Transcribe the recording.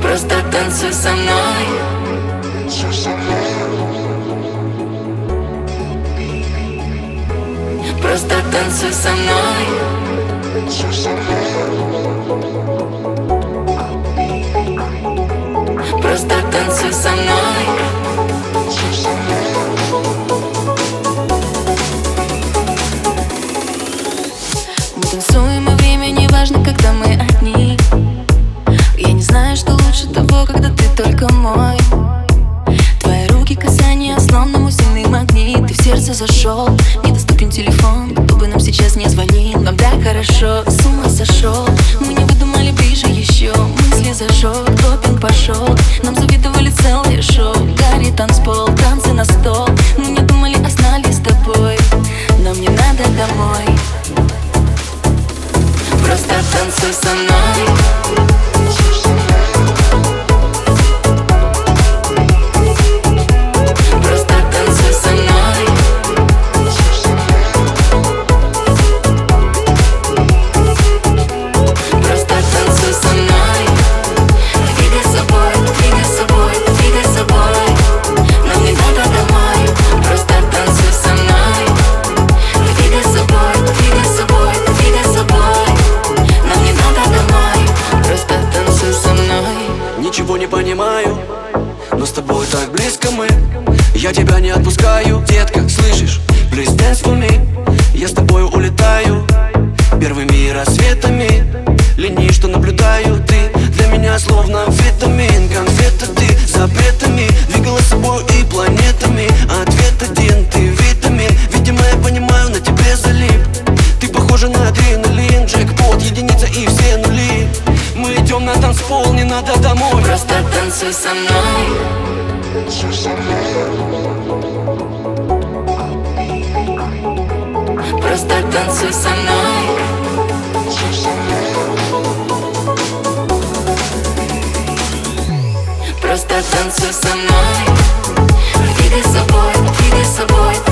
Просто танцуй со мной Просто танцуй со мной. Просто танцуй со мной. Мы танцуем, и время не важно, когда мы одни. Я не знаю, что лучше того, когда ты только мой основному сильный магнит Ты в сердце зашел, недоступен телефон Кто бы нам сейчас не звонил, нам так хорошо С ума сошел, мы не выдумали ближе еще Мысли зажег, допинг пошел. Нам завидовали целое шоу Гарри танцпол, танцы на стол. Мы не думали, а знали с тобой. Нам не надо домой. Просто танцуй со мной не понимаю, но с тобой так близко мы. Я тебя не отпускаю, детка, слышишь? Me. Я с тобой улетаю Первыми рассветами. Линии, что наблюдаю ты Для меня словно на танцпол, не надо домой. Просто танцуй со мной. Просто танцуй со мной. Просто танцуй со мной. Двигай собой, двигай собой, двигай собой